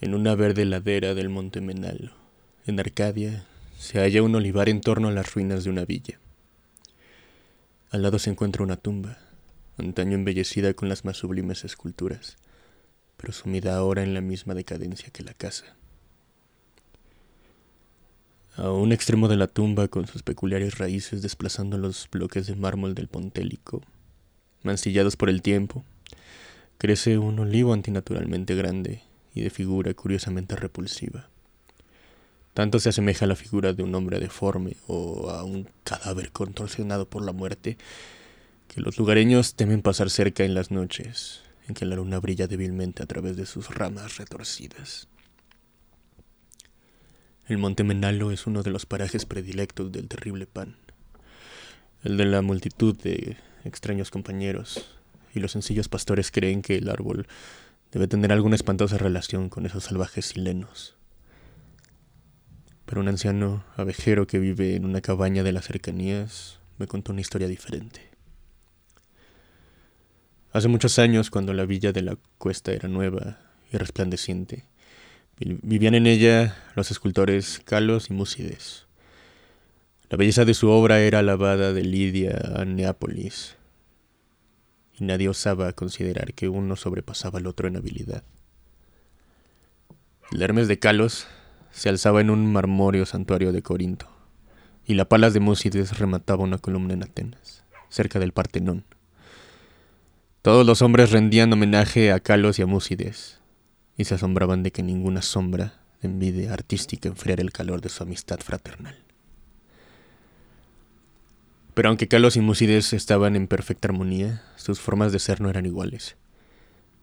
En una verde ladera del monte Menalo, en Arcadia, se halla un olivar en torno a las ruinas de una villa. Al lado se encuentra una tumba, antaño embellecida con las más sublimes esculturas, pero sumida ahora en la misma decadencia que la casa. A un extremo de la tumba, con sus peculiares raíces desplazando los bloques de mármol del Pontélico, mancillados por el tiempo, crece un olivo antinaturalmente grande y de figura curiosamente repulsiva. Tanto se asemeja a la figura de un hombre deforme o a un cadáver contorsionado por la muerte, que los lugareños temen pasar cerca en las noches en que la luna brilla débilmente a través de sus ramas retorcidas. El monte Menalo es uno de los parajes predilectos del terrible pan, el de la multitud de extraños compañeros, y los sencillos pastores creen que el árbol debe tener alguna espantosa relación con esos salvajes silenos. Pero un anciano abejero que vive en una cabaña de las cercanías me contó una historia diferente. Hace muchos años, cuando la villa de la cuesta era nueva y resplandeciente, Vivían en ella los escultores Calos y Múcides. La belleza de su obra era alabada de Lidia a Neápolis, y nadie osaba considerar que uno sobrepasaba al otro en habilidad. El Hermes de Calos se alzaba en un marmóreo santuario de Corinto, y la Palas de Múcides remataba una columna en Atenas, cerca del Partenón. Todos los hombres rendían homenaje a Calos y a Múcides, y se asombraban de que ninguna sombra de envidia artística enfriara el calor de su amistad fraternal. Pero aunque Carlos y Musides estaban en perfecta armonía, sus formas de ser no eran iguales.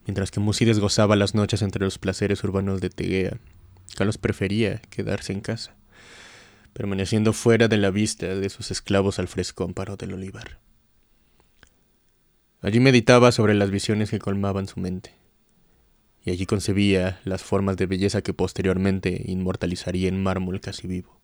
Mientras que Musides gozaba las noches entre los placeres urbanos de Tegea, Carlos prefería quedarse en casa, permaneciendo fuera de la vista de sus esclavos al fresco amparo del olivar. Allí meditaba sobre las visiones que colmaban su mente y allí concebía las formas de belleza que posteriormente inmortalizaría en mármol casi vivo.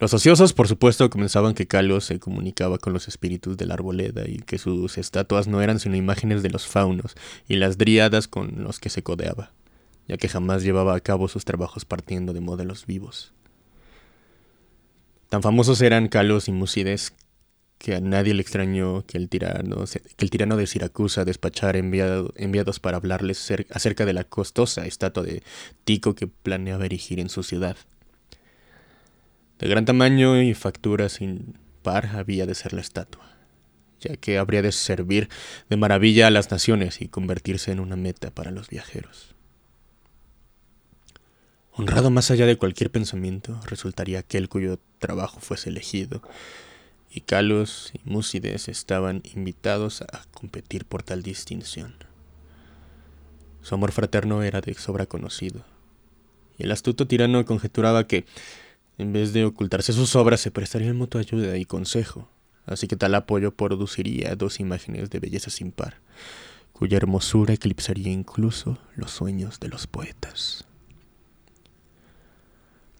Los ociosos, por supuesto, comenzaban que Calos se comunicaba con los espíritus de la arboleda y que sus estatuas no eran sino imágenes de los faunos y las dríadas con los que se codeaba, ya que jamás llevaba a cabo sus trabajos partiendo de modelos vivos. Tan famosos eran Calos y Musides que a nadie le extrañó que el tirano, que el tirano de Siracusa despachara enviados para hablarles acerca de la costosa estatua de Tico que planeaba erigir en su ciudad. De gran tamaño y factura sin par había de ser la estatua, ya que habría de servir de maravilla a las naciones y convertirse en una meta para los viajeros. Honrado más allá de cualquier pensamiento, resultaría aquel cuyo trabajo fuese elegido, y Calos y Múcides estaban invitados a competir por tal distinción. Su amor fraterno era de sobra conocido, y el astuto tirano conjeturaba que, en vez de ocultarse sus obras, se prestarían mutua ayuda y consejo, así que tal apoyo produciría dos imágenes de belleza sin par, cuya hermosura eclipsaría incluso los sueños de los poetas.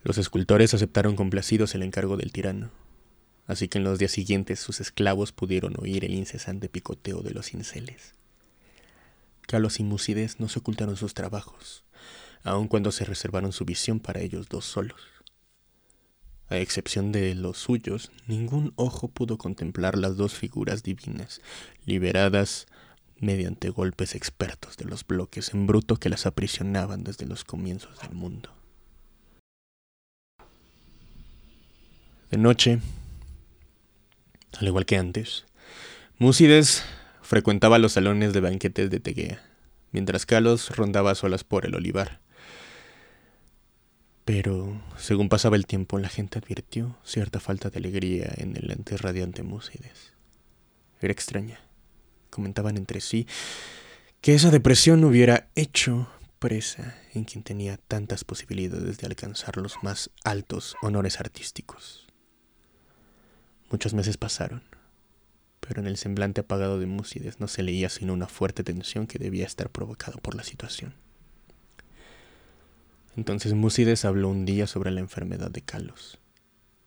Los escultores aceptaron complacidos el encargo del tirano, así que en los días siguientes sus esclavos pudieron oír el incesante picoteo de los cinceles. Carlos y Musides no se ocultaron sus trabajos, aun cuando se reservaron su visión para ellos dos solos. A excepción de los suyos, ningún ojo pudo contemplar las dos figuras divinas, liberadas mediante golpes expertos de los bloques en bruto que las aprisionaban desde los comienzos del mundo. De noche, al igual que antes. Múcides frecuentaba los salones de banquetes de Tegea, mientras Carlos rondaba solas por el olivar. Pero, según pasaba el tiempo, la gente advirtió cierta falta de alegría en el antes radiante Múcides. Era extraña. Comentaban entre sí que esa depresión hubiera hecho presa en quien tenía tantas posibilidades de alcanzar los más altos honores artísticos. Muchos meses pasaron, pero en el semblante apagado de Múcides no se leía sino una fuerte tensión que debía estar provocada por la situación. Entonces Múcides habló un día sobre la enfermedad de Calos,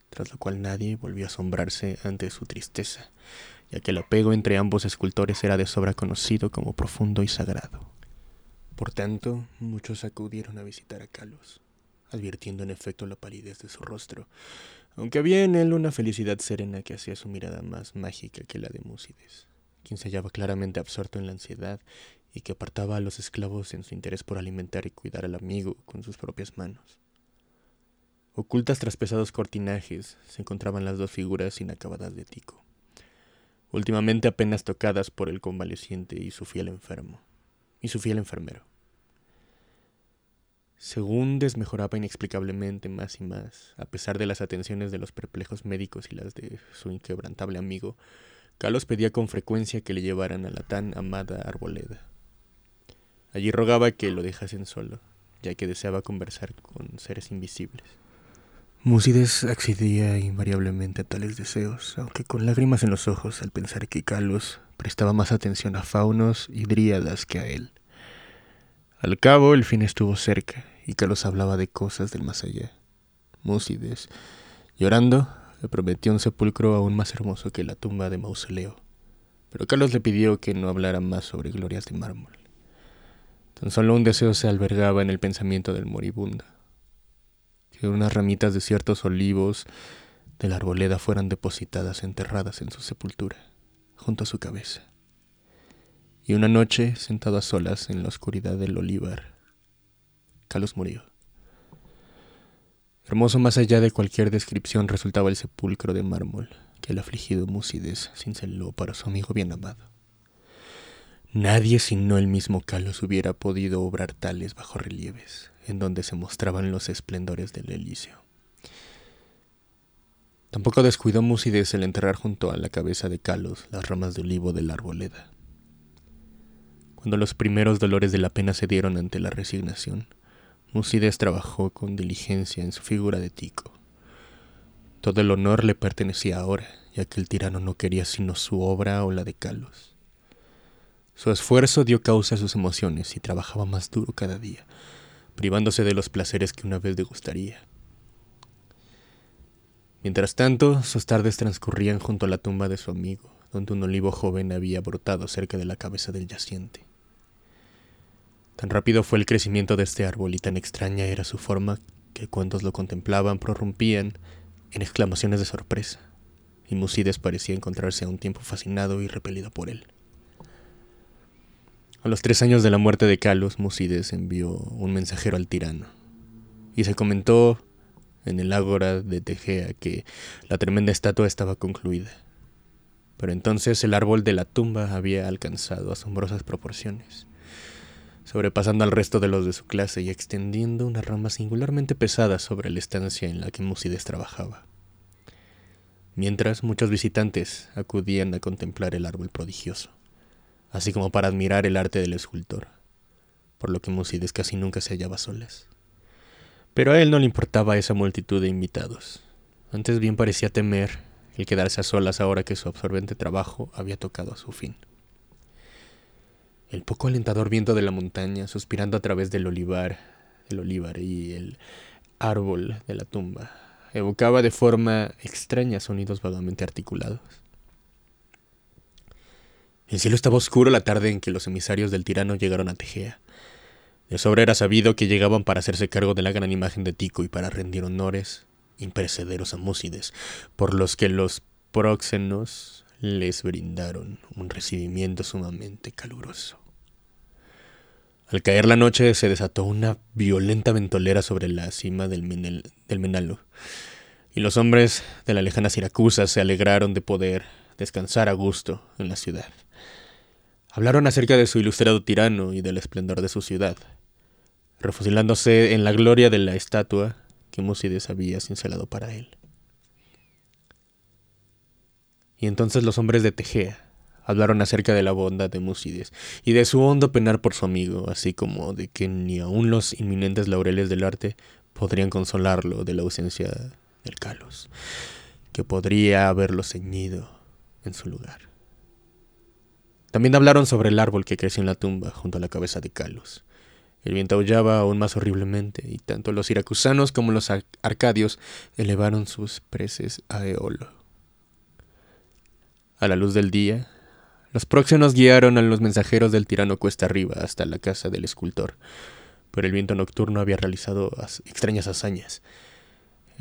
tras lo cual nadie volvió a asombrarse ante su tristeza, ya que el apego entre ambos escultores era de sobra conocido como profundo y sagrado. Por tanto, muchos acudieron a visitar a Carlos, advirtiendo en efecto la palidez de su rostro, aunque había en él una felicidad serena que hacía su mirada más mágica que la de Múcides, quien se hallaba claramente absorto en la ansiedad y que apartaba a los esclavos en su interés por alimentar y cuidar al amigo con sus propias manos. Ocultas tras pesados cortinajes se encontraban las dos figuras inacabadas de Tico, últimamente apenas tocadas por el convaleciente y su fiel enfermo, y su fiel enfermero. Según desmejoraba inexplicablemente más y más, a pesar de las atenciones de los perplejos médicos y las de su inquebrantable amigo, Carlos pedía con frecuencia que le llevaran a la tan amada arboleda. Allí rogaba que lo dejasen solo, ya que deseaba conversar con seres invisibles. Múcides accedía invariablemente a tales deseos, aunque con lágrimas en los ojos al pensar que Carlos prestaba más atención a faunos y dríadas que a él. Al cabo, el fin estuvo cerca, y Carlos hablaba de cosas del más allá. Múcides, llorando, le prometió un sepulcro aún más hermoso que la tumba de Mausoleo, pero Carlos le pidió que no hablara más sobre glorias de mármol. Tan solo un deseo se albergaba en el pensamiento del moribundo que unas ramitas de ciertos olivos de la arboleda fueran depositadas enterradas en su sepultura, junto a su cabeza. Y una noche, sentado a solas en la oscuridad del olivar, Carlos murió. Hermoso más allá de cualquier descripción resultaba el sepulcro de mármol que el afligido Múcides cinceló para su amigo bien amado. Nadie sino el mismo Carlos hubiera podido obrar tales bajorrelieves en donde se mostraban los esplendores del Elíseo. Tampoco descuidó Múcides el enterrar junto a la cabeza de Calos las ramas de olivo de la arboleda. Cuando los primeros dolores de la pena se dieron ante la resignación, Múcides trabajó con diligencia en su figura de Tico. Todo el honor le pertenecía ahora, ya que el tirano no quería sino su obra o la de Calos. Su esfuerzo dio causa a sus emociones y trabajaba más duro cada día, privándose de los placeres que una vez degustaría. Mientras tanto, sus tardes transcurrían junto a la tumba de su amigo, donde un olivo joven había brotado cerca de la cabeza del yaciente. Tan rápido fue el crecimiento de este árbol y tan extraña era su forma que cuantos lo contemplaban prorrumpían en exclamaciones de sorpresa, y Musides parecía encontrarse a un tiempo fascinado y repelido por él. A los tres años de la muerte de Calos, Musides envió un mensajero al tirano, y se comentó en el ágora de Tegea que la tremenda estatua estaba concluida. Pero entonces el árbol de la tumba había alcanzado asombrosas proporciones, sobrepasando al resto de los de su clase y extendiendo una rama singularmente pesada sobre la estancia en la que Musides trabajaba. Mientras muchos visitantes acudían a contemplar el árbol prodigioso así como para admirar el arte del escultor, por lo que Musides casi nunca se hallaba solas. Pero a él no le importaba esa multitud de invitados. Antes bien parecía temer el quedarse a solas ahora que su absorbente trabajo había tocado a su fin. El poco alentador viento de la montaña, suspirando a través del olivar, el olivar y el árbol de la tumba, evocaba de forma extraña sonidos vagamente articulados. El cielo estaba oscuro la tarde en que los emisarios del tirano llegaron a Tegea. De sobra era sabido que llegaban para hacerse cargo de la gran imagen de Tico y para rendir honores imperecederos a Múcides, por los que los próxenos les brindaron un recibimiento sumamente caluroso. Al caer la noche se desató una violenta ventolera sobre la cima del, del Menalo, y los hombres de la lejana Siracusa se alegraron de poder descansar a gusto en la ciudad. Hablaron acerca de su ilustrado tirano y del esplendor de su ciudad, refusilándose en la gloria de la estatua que Múcides había cincelado para él. Y entonces los hombres de Tegea hablaron acerca de la bondad de Múcides y de su hondo penar por su amigo, así como de que ni aun los inminentes laureles del arte podrían consolarlo de la ausencia del Calos, que podría haberlo ceñido en su lugar. También hablaron sobre el árbol que creció en la tumba junto a la cabeza de Calos. El viento aullaba aún más horriblemente, y tanto los siracusanos como los arcadios elevaron sus preces a Eolo. A la luz del día, Los próximos guiaron a los mensajeros del tirano cuesta arriba hasta la casa del escultor, pero el viento nocturno había realizado extrañas hazañas.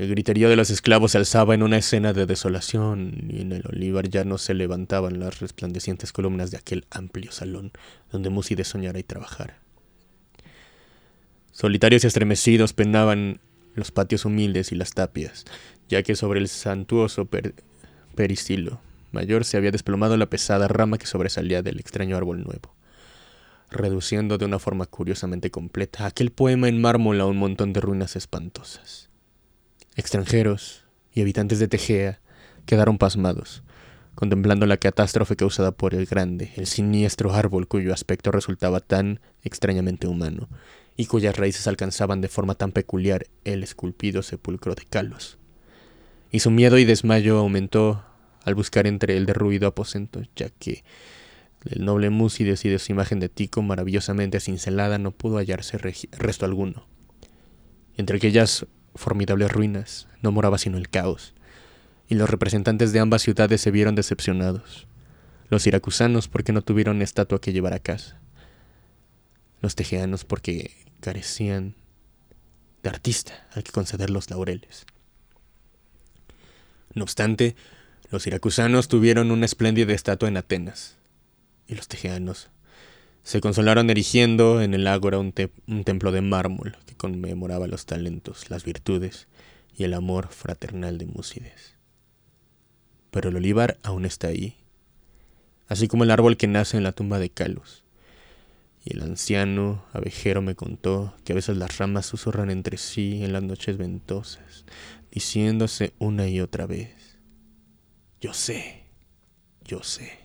El griterío de los esclavos se alzaba en una escena de desolación, y en el olivar ya no se levantaban las resplandecientes columnas de aquel amplio salón donde Muside soñara y trabajara. Solitarios y estremecidos penaban los patios humildes y las tapias, ya que sobre el santuoso peristilo mayor se había desplomado la pesada rama que sobresalía del extraño árbol nuevo, reduciendo de una forma curiosamente completa aquel poema en mármol a un montón de ruinas espantosas. Extranjeros y habitantes de Tegea quedaron pasmados, contemplando la catástrofe causada por el grande, el siniestro árbol cuyo aspecto resultaba tan extrañamente humano, y cuyas raíces alcanzaban de forma tan peculiar el esculpido sepulcro de Calos. Y su miedo y desmayo aumentó al buscar entre el derruido aposento, ya que el noble Músides y de su imagen de Tico maravillosamente cincelada no pudo hallarse resto alguno. Entre aquellas formidables ruinas no moraba sino el caos, y los representantes de ambas ciudades se vieron decepcionados. Los siracusanos porque no tuvieron estatua que llevar a casa. Los tejeanos porque carecían de artista al que conceder los laureles. No obstante, los siracusanos tuvieron una espléndida estatua en Atenas, y los tejeanos se consolaron erigiendo en el ágora un, templo de mármol que conmemoraba los talentos, las virtudes y el amor fraternal de Músides. Pero el olivar aún está ahí, así como el árbol que nace en la tumba de Calus. Y el anciano abejero me contó que a veces las ramas susurran entre sí en las noches ventosas, diciéndose una y otra vez, yo sé, yo sé.